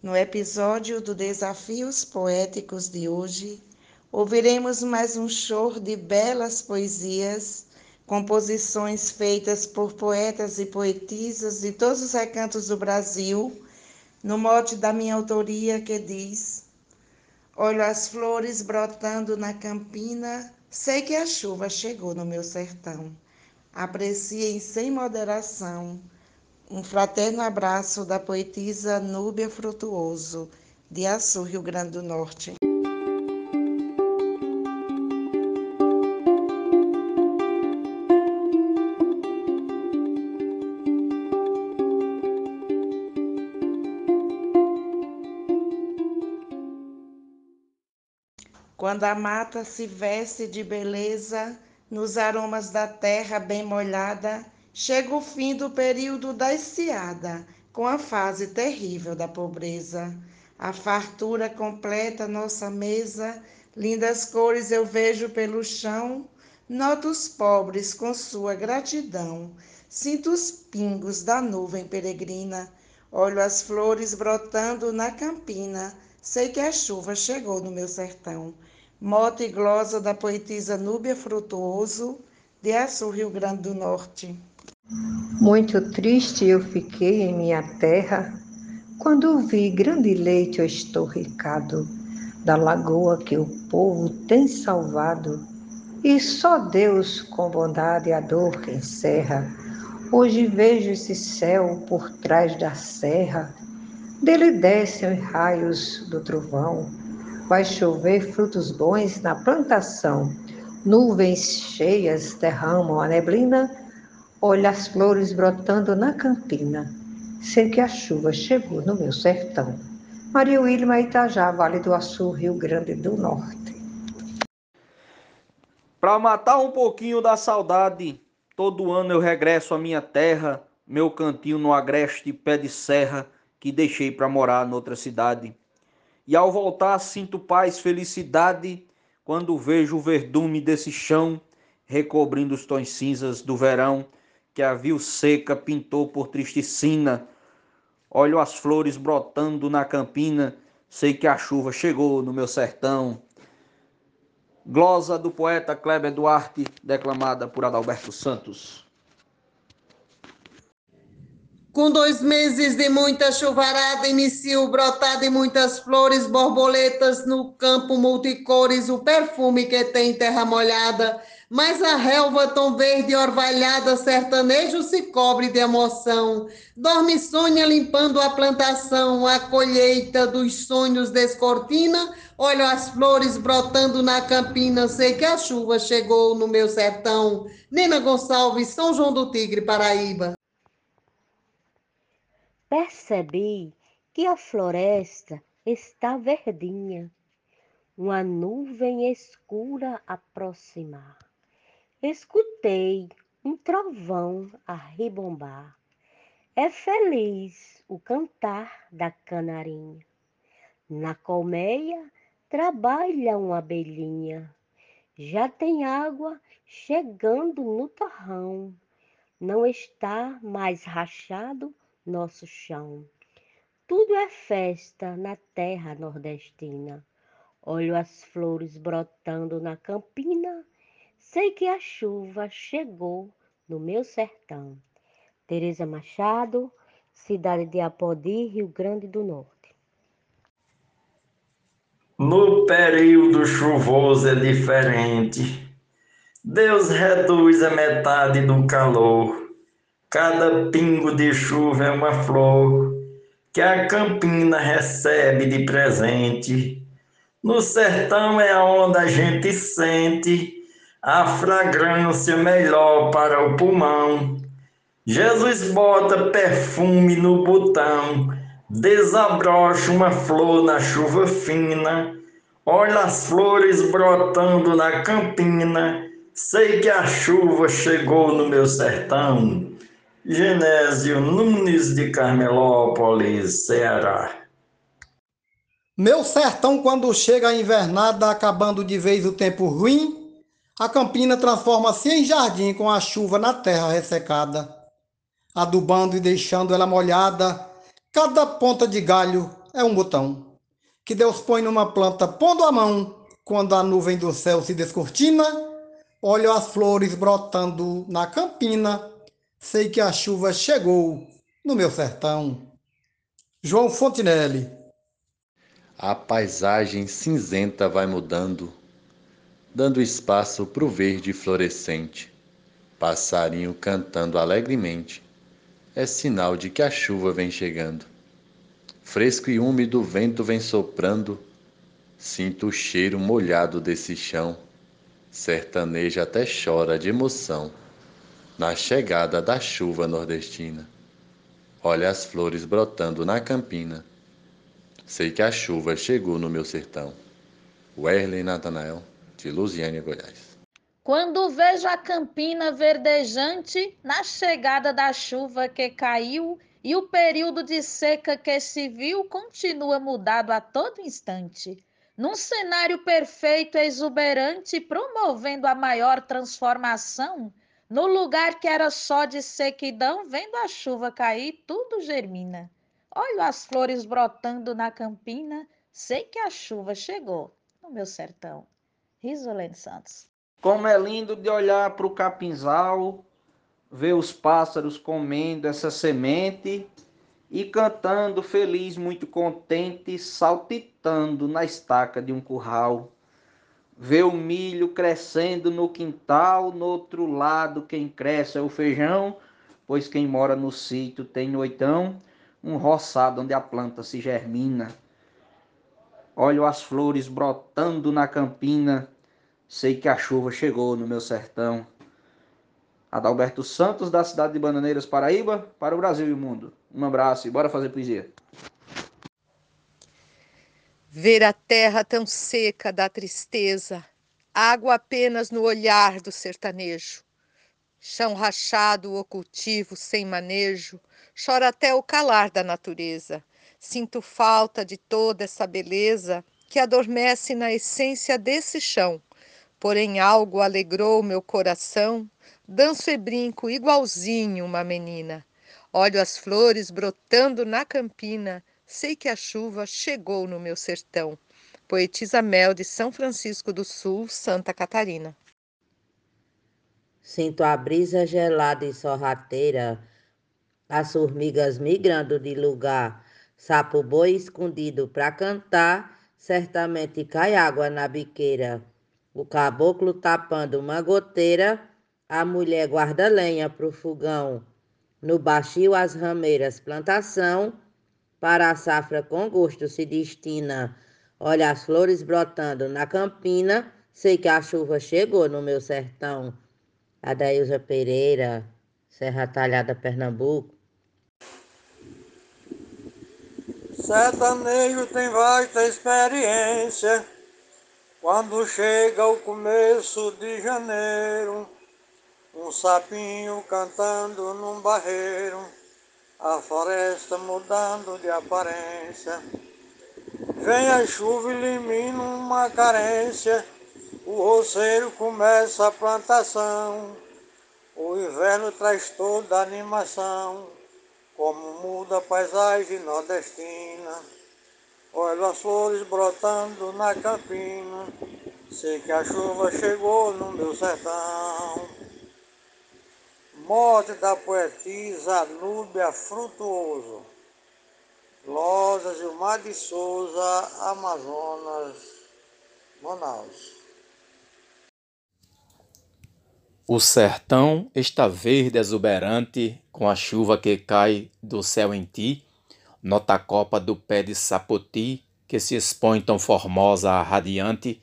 No episódio do Desafios Poéticos de hoje, ouviremos mais um show de belas poesias, composições feitas por poetas e poetisas de todos os recantos do Brasil, no mote da minha autoria que diz: Olho as flores brotando na campina, sei que a chuva chegou no meu sertão. Apreciem sem moderação um fraterno abraço da poetisa Núbia Frutuoso, de Açu, Rio Grande do Norte. Quando a mata se veste de beleza, nos aromas da terra bem molhada, Chega o fim do período da estiada, com a fase terrível da pobreza. A fartura completa nossa mesa, lindas cores eu vejo pelo chão. Noto os pobres com sua gratidão, sinto os pingos da nuvem peregrina, olho as flores brotando na campina, sei que a chuva chegou no meu sertão. Moto e glosa da poetisa Núbia Frutuoso, de Açu, Rio Grande do Norte. Muito triste eu fiquei em minha terra quando vi grande leite estorricado da lagoa que o povo tem salvado e só Deus com bondade a dor encerra. Hoje vejo esse céu por trás da serra, dele descem os raios do trovão, vai chover frutos bons na plantação, nuvens cheias derramam a neblina Olha as flores brotando na campina. Sei que a chuva chegou no meu sertão. Maria Wilma Itajá, Vale do Açu, Rio Grande do Norte. Para matar um pouquinho da saudade, todo ano eu regresso à minha terra, meu cantinho no agreste pé de serra que deixei para morar noutra cidade. E ao voltar sinto paz, felicidade, quando vejo o verdume desse chão recobrindo os tons cinzas do verão que a viu seca pintou por tristicina. Olho as flores brotando na campina, sei que a chuva chegou no meu sertão. Glosa do poeta Kleber Duarte, declamada por Adalberto Santos. Com dois meses de muita chuvarada, inicia o brotar de muitas flores, borboletas no campo multicores, o perfume que tem terra molhada mas a relva tão verde orvalhada, sertanejo se cobre de emoção. Dorme sonha limpando a plantação, a colheita dos sonhos descortina. Olho as flores brotando na campina, sei que a chuva chegou no meu sertão. Nina Gonçalves, São João do Tigre, Paraíba. Percebi que a floresta está verdinha, uma nuvem escura aproximar Escutei um trovão a ribombar. É feliz o cantar da canarinha. Na colmeia trabalha uma abelhinha. Já tem água chegando no torrão. Não está mais rachado nosso chão. Tudo é festa na terra nordestina. Olho as flores brotando na campina Sei que a chuva chegou no meu sertão. Tereza Machado, cidade de Apodi, Rio Grande do Norte. No período chuvoso é diferente. Deus reduz a metade do calor. Cada pingo de chuva é uma flor que a campina recebe de presente. No sertão é onde a gente sente a fragrância melhor para o pulmão. Jesus bota perfume no botão, desabrocha uma flor na chuva fina, olha as flores brotando na campina, sei que a chuva chegou no meu sertão. Genésio Nunes de Carmelópolis, Ceará. Meu sertão, quando chega a invernada, acabando de vez o tempo ruim, a campina transforma-se em jardim com a chuva na terra ressecada, adubando e deixando ela molhada. Cada ponta de galho é um botão que Deus põe numa planta pondo a mão quando a nuvem do céu se descortina. Olho as flores brotando na campina. Sei que a chuva chegou no meu sertão. João Fontinelli. A paisagem cinzenta vai mudando, dando espaço para o verde florescente. Passarinho cantando alegremente é sinal de que a chuva vem chegando. Fresco e úmido o vento vem soprando, sinto o cheiro molhado desse chão. Sertaneja até chora de emoção na chegada da chuva nordestina. Olha as flores brotando na campina. Sei que a chuva chegou no meu sertão. Werley Natanael, de Lusiânia, Goiás. Quando vejo a campina verdejante na chegada da chuva que caiu e o período de seca que se viu continua mudado a todo instante. Num cenário perfeito exuberante, promovendo a maior transformação, no lugar que era só de sequidão, vendo a chuva cair, tudo germina. Olho as flores brotando na campina, sei que a chuva chegou no meu sertão. Risolene Santos. Como é lindo de olhar para o capinzal, ver os pássaros comendo essa semente e cantando feliz, muito contente, saltitando na estaca de um curral. Ver o milho crescendo no quintal, no outro lado quem cresce é o feijão, pois quem mora no sítio tem noitão, um roçado onde a planta se germina. Olho as flores brotando na campina, sei que a chuva chegou no meu sertão. Adalberto Santos, da cidade de Bananeiras, Paraíba, para o Brasil e o mundo. Um abraço e bora fazer poesia. Ver a terra tão seca dá tristeza, água apenas no olhar do sertanejo. Chão rachado, o cultivo sem manejo, chora até o calar da natureza. Sinto falta de toda essa beleza que adormece na essência desse chão. Porém, algo alegrou meu coração Danço e brinco igualzinho uma menina. Olho as flores brotando na campina. Sei que a chuva chegou no meu sertão. Poetisa Mel de São Francisco do Sul, Santa Catarina. Sinto a brisa gelada e sorrateira, as formigas migrando de lugar, sapo boi escondido pra cantar, certamente cai água na biqueira. O caboclo tapando uma goteira, a mulher guarda lenha pro fogão, no baixio as rameiras plantação, para a safra com gosto se destina. Olha as flores brotando na campina, sei que a chuva chegou no meu sertão. Adailza Pereira, Serra Talhada, Pernambuco. Sertanejo tem vasta experiência, quando chega o começo de janeiro um sapinho cantando num barreiro, a floresta mudando de aparência. Vem a chuva elimina uma carência, o roceiro começa a plantação. O inverno traz toda a animação, como muda a paisagem nordestina. Olha as flores brotando na campina, sei que a chuva chegou no meu sertão. Morte da poetisa Núbia Frutuoso. Losa Gilmar de Souza, Amazonas, Manaus. O sertão está verde exuberante, com a chuva que cai do céu em ti, nota a copa do pé de sapoti, que se expõe tão formosa, radiante.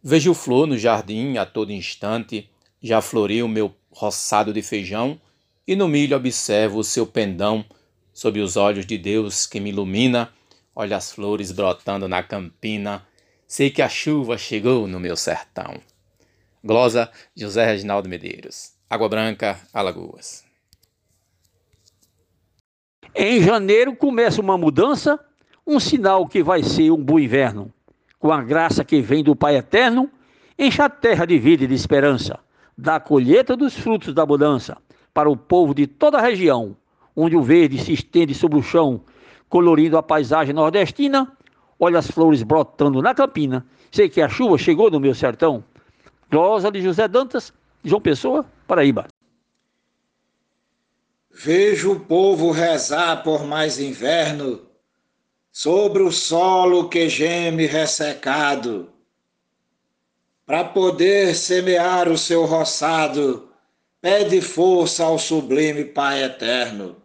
Vejo flor no jardim a todo instante, já floriu meu roçado de feijão, e no milho observo o seu pendão, sob os olhos de Deus que me ilumina, olha as flores brotando na campina, sei que a chuva chegou no meu sertão. Glosa José Reginaldo Medeiros. Água Branca, Alagoas. Em janeiro começa uma mudança, um sinal que vai ser um bom inverno. Com a graça que vem do Pai Eterno, enche a terra de vida e de esperança da colheita dos frutos da mudança para o povo de toda a região, onde o verde se estende sobre o chão, colorindo a paisagem nordestina. Olha as flores brotando na campina. Sei que a chuva chegou no meu sertão. Glosa de José Dantas, João Pessoa, Paraíba. Vejo o povo rezar por mais inverno sobre o solo que geme ressecado, para poder semear o seu roçado, pede força ao sublime Pai eterno.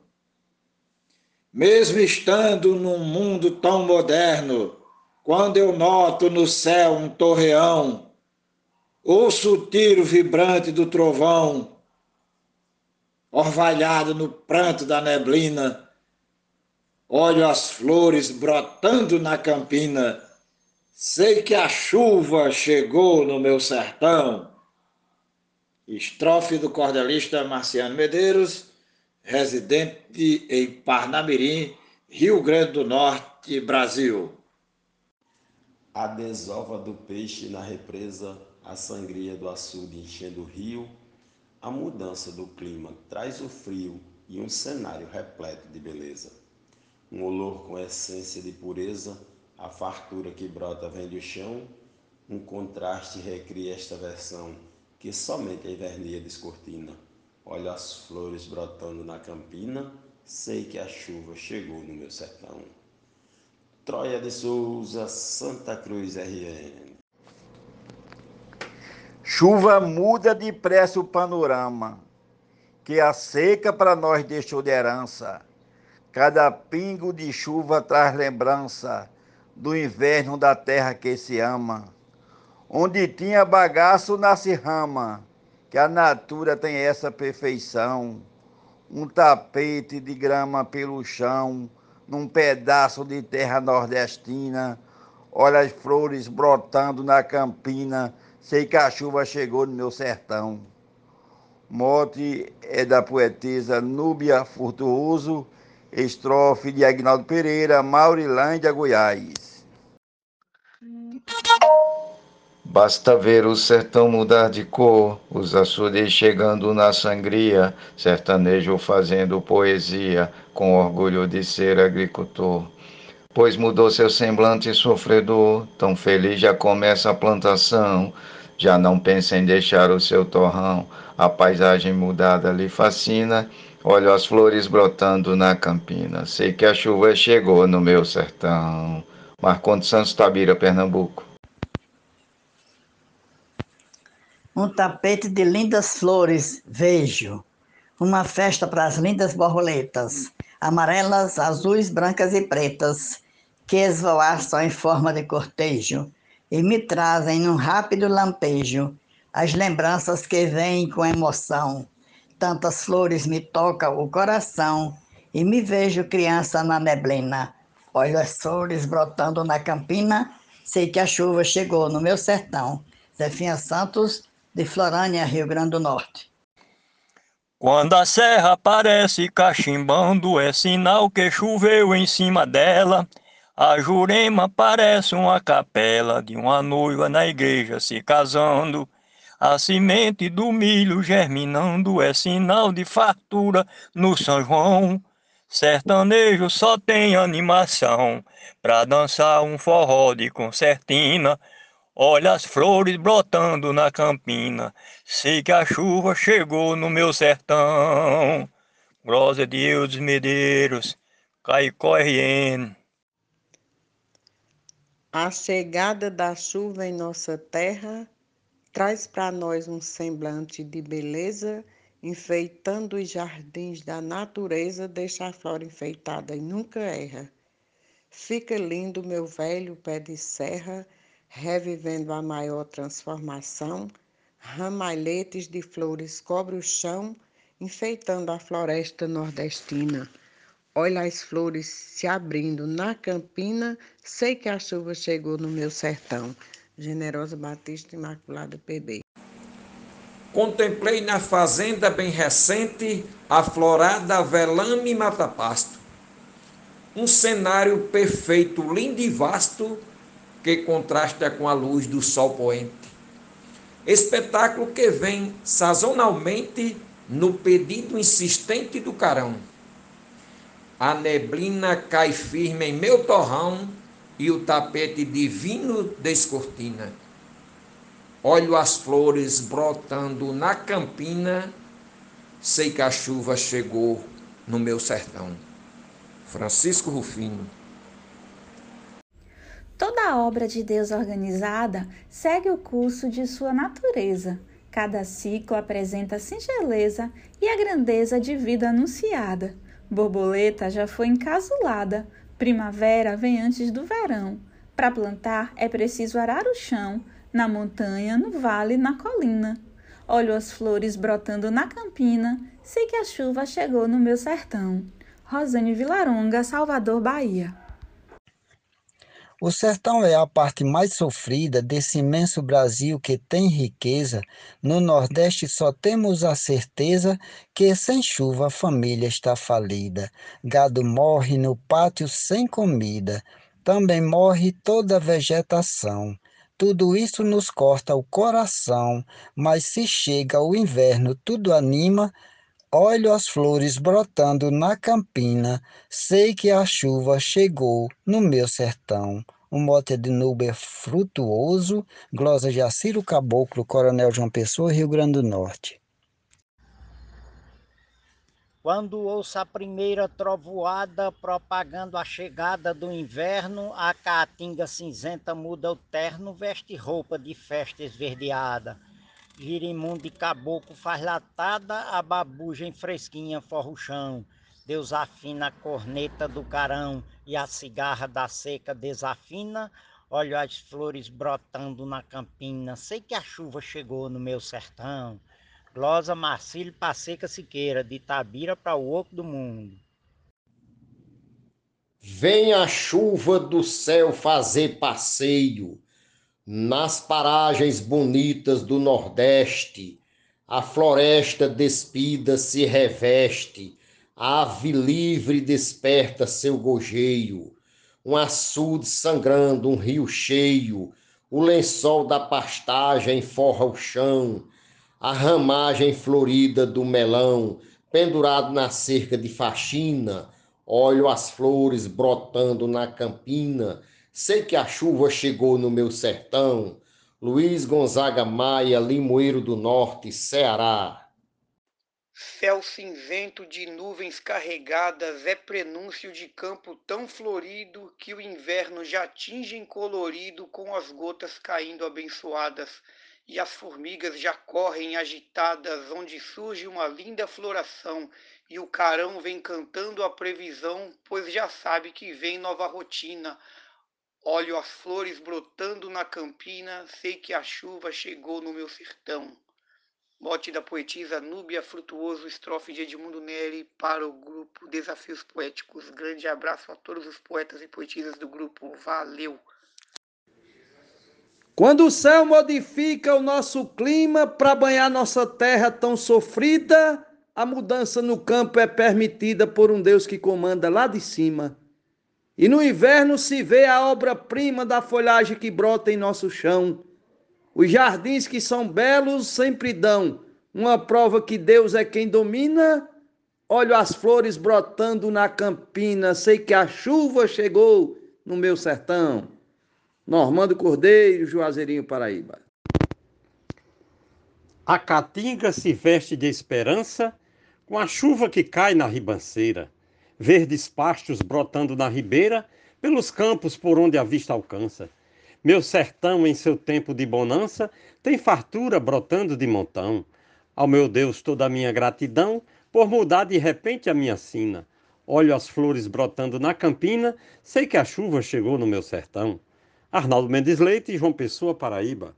Mesmo estando num mundo tão moderno, quando eu noto no céu um torreão, ouço o tiro vibrante do trovão, orvalhado no pranto da neblina, olho as flores brotando na campina, sei que a chuva chegou no meu sertão. Estrofe do cordelista Marciano Medeiros, residente em Parnamirim, Rio Grande do Norte, Brasil. A desova do peixe na represa, a sangria do açude enchendo o rio, a mudança do clima traz o frio e um cenário repleto de beleza. Um olor com essência de pureza, a fartura que brota vem do chão, um contraste recria esta versão que somente a invernia descortina. Olho as flores brotando na campina, sei que a chuva chegou no meu sertão. Troia de Souza, Santa Cruz RN. Chuva muda depressa o panorama, que a seca para nós deixou de herança. Cada pingo de chuva traz lembrança do inverno da terra que se ama. Onde tinha bagaço nasce rama, que a natura tem essa perfeição. Um tapete de grama pelo chão, num pedaço de terra nordestina. Olha as flores brotando na campina Sei que a chuva chegou no meu sertão. Mote é da poetisa Núbia Furtuoso, estrofe de Agnaldo Pereira, Maurilândia, Goiás. Basta ver o sertão mudar de cor, os açudes chegando na sangria, sertanejo fazendo poesia, com orgulho de ser agricultor pois mudou seu semblante sofredor. Tão feliz já começa a plantação, já não pensa em deixar o seu torrão. A paisagem mudada lhe fascina. Olho as flores brotando na campina. Sei que a chuva chegou no meu sertão. Marcondes Santos Tabira, Pernambuco. Um tapete de lindas flores, vejo. Uma festa para as lindas borboletas, amarelas, azuis, brancas e pretas que esvoaçam em forma de cortejo e me trazem num rápido lampejo as lembranças que vêm com emoção. Tantas flores me tocam o coração e me vejo criança na neblina. Olho as flores brotando na campina, sei que a chuva chegou no meu sertão. Zefinha Santos, de Florânia, Rio Grande do Norte. Quando a serra aparece cachimbando, é sinal que choveu em cima dela. A Jurema parece uma capela de uma noiva na igreja se casando. A semente do milho germinando é sinal de fartura no São João. Sertanejo só tem animação pra dançar um forró de concertina. Olha as flores brotando na campina, sei que a chuva chegou no meu sertão. Glória de Deus Medeiros, Caicó RN. A chegada da chuva em nossa terra traz para nós um semblante de beleza, enfeitando os jardins da natureza, deixa a flora enfeitada e nunca erra. Fica lindo meu velho pé de serra, revivendo a maior transformação, ramalhetes de flores cobre o chão, enfeitando a floresta nordestina. Olha as flores se abrindo na campina, sei que a chuva chegou no meu sertão. Generosa Batista Imaculada PB. Contemplei na fazenda bem recente a florada velame e mata-pasto. Um cenário perfeito, lindo e vasto, que contrasta com a luz do sol poente. Espetáculo que vem sazonalmente no pedido insistente do carão a neblina cai firme em meu torrão e o tapete divino descortina. Olho as flores brotando na campina, sei que a chuva chegou no meu sertão. Francisco Rufino. Toda obra de Deus organizada segue o curso de sua natureza. Cada ciclo apresenta a singeleza e a grandeza de vida anunciada. Borboleta já foi encasulada, primavera vem antes do verão. Para plantar é preciso arar o chão, na montanha, no vale, na colina. Olho as flores brotando na campina, sei que a chuva chegou no meu sertão. Rosane Vilaronga, Salvador, Bahia. O sertão é a parte mais sofrida desse imenso Brasil que tem riqueza. No Nordeste só temos a certeza que sem chuva a família está falida. Gado morre no pátio sem comida. Também morre toda a vegetação. Tudo isso nos corta o coração, mas se chega o inverno, tudo anima. Olho as flores brotando na campina, sei que a chuva chegou no meu sertão. O mote de Nuber Frutuoso, glosa de Aciro Caboclo, Coronel João Pessoa, Rio Grande do Norte. Quando ouço a primeira trovoada propagando a chegada do inverno, a caatinga cinzenta muda o terno, veste roupa de festa esverdeada. Girimundo e caboclo faz latada, a babugem fresquinha forra o chão. Deus afina a corneta do carão e a cigarra da seca desafina. Olho as flores brotando na campina, sei que a chuva chegou no meu sertão. Glosa Marcílio Passeca Siqueira, de Tabira para o Oco do Mundo. Vem a chuva do céu fazer passeio nas paragens bonitas do Nordeste. A floresta despida se reveste ave livre desperta seu gojeio, um açude sangrando, um rio cheio, o lençol da pastagem forra o chão, a ramagem florida do melão, pendurado na cerca de faxina, olho as flores brotando na campina, sei que a chuva chegou no meu sertão. Luiz Gonzaga Maia, Limoeiro do Norte, Ceará. Céu cinzento de nuvens carregadas é prenúncio de campo tão florido que o inverno já tinge em colorido com as gotas caindo abençoadas e as formigas já correm agitadas onde surge uma linda floração e o carão vem cantando a previsão, pois já sabe que vem nova rotina. Olho as flores brotando na campina, sei que a chuva chegou no meu sertão. Mote da poetisa Núbia Frutuoso, estrofe de Edmundo Neri para o grupo Desafios Poéticos. Grande abraço a todos os poetas e poetisas do grupo. Valeu! Quando o céu modifica o nosso clima para banhar nossa terra tão sofrida, a mudança no campo é permitida por um Deus que comanda lá de cima. E no inverno se vê a obra-prima da folhagem que brota em nosso chão os jardins que são belos sempre dão uma prova que Deus é quem domina. Olho as flores brotando na campina, sei que a chuva chegou no meu sertão. Normando Cordeiro, Juazeirinho, Paraíba. A caatinga se veste de esperança com a chuva que cai na ribanceira, verdes pastos brotando na ribeira, pelos campos por onde a vista alcança. Meu sertão, em seu tempo de bonança, tem fartura brotando de montão. Ao meu Deus, toda a minha gratidão por mudar de repente a minha sina. Olho as flores brotando na campina, sei que a chuva chegou no meu sertão. Arnaldo Mendes Leite, João Pessoa, Paraíba.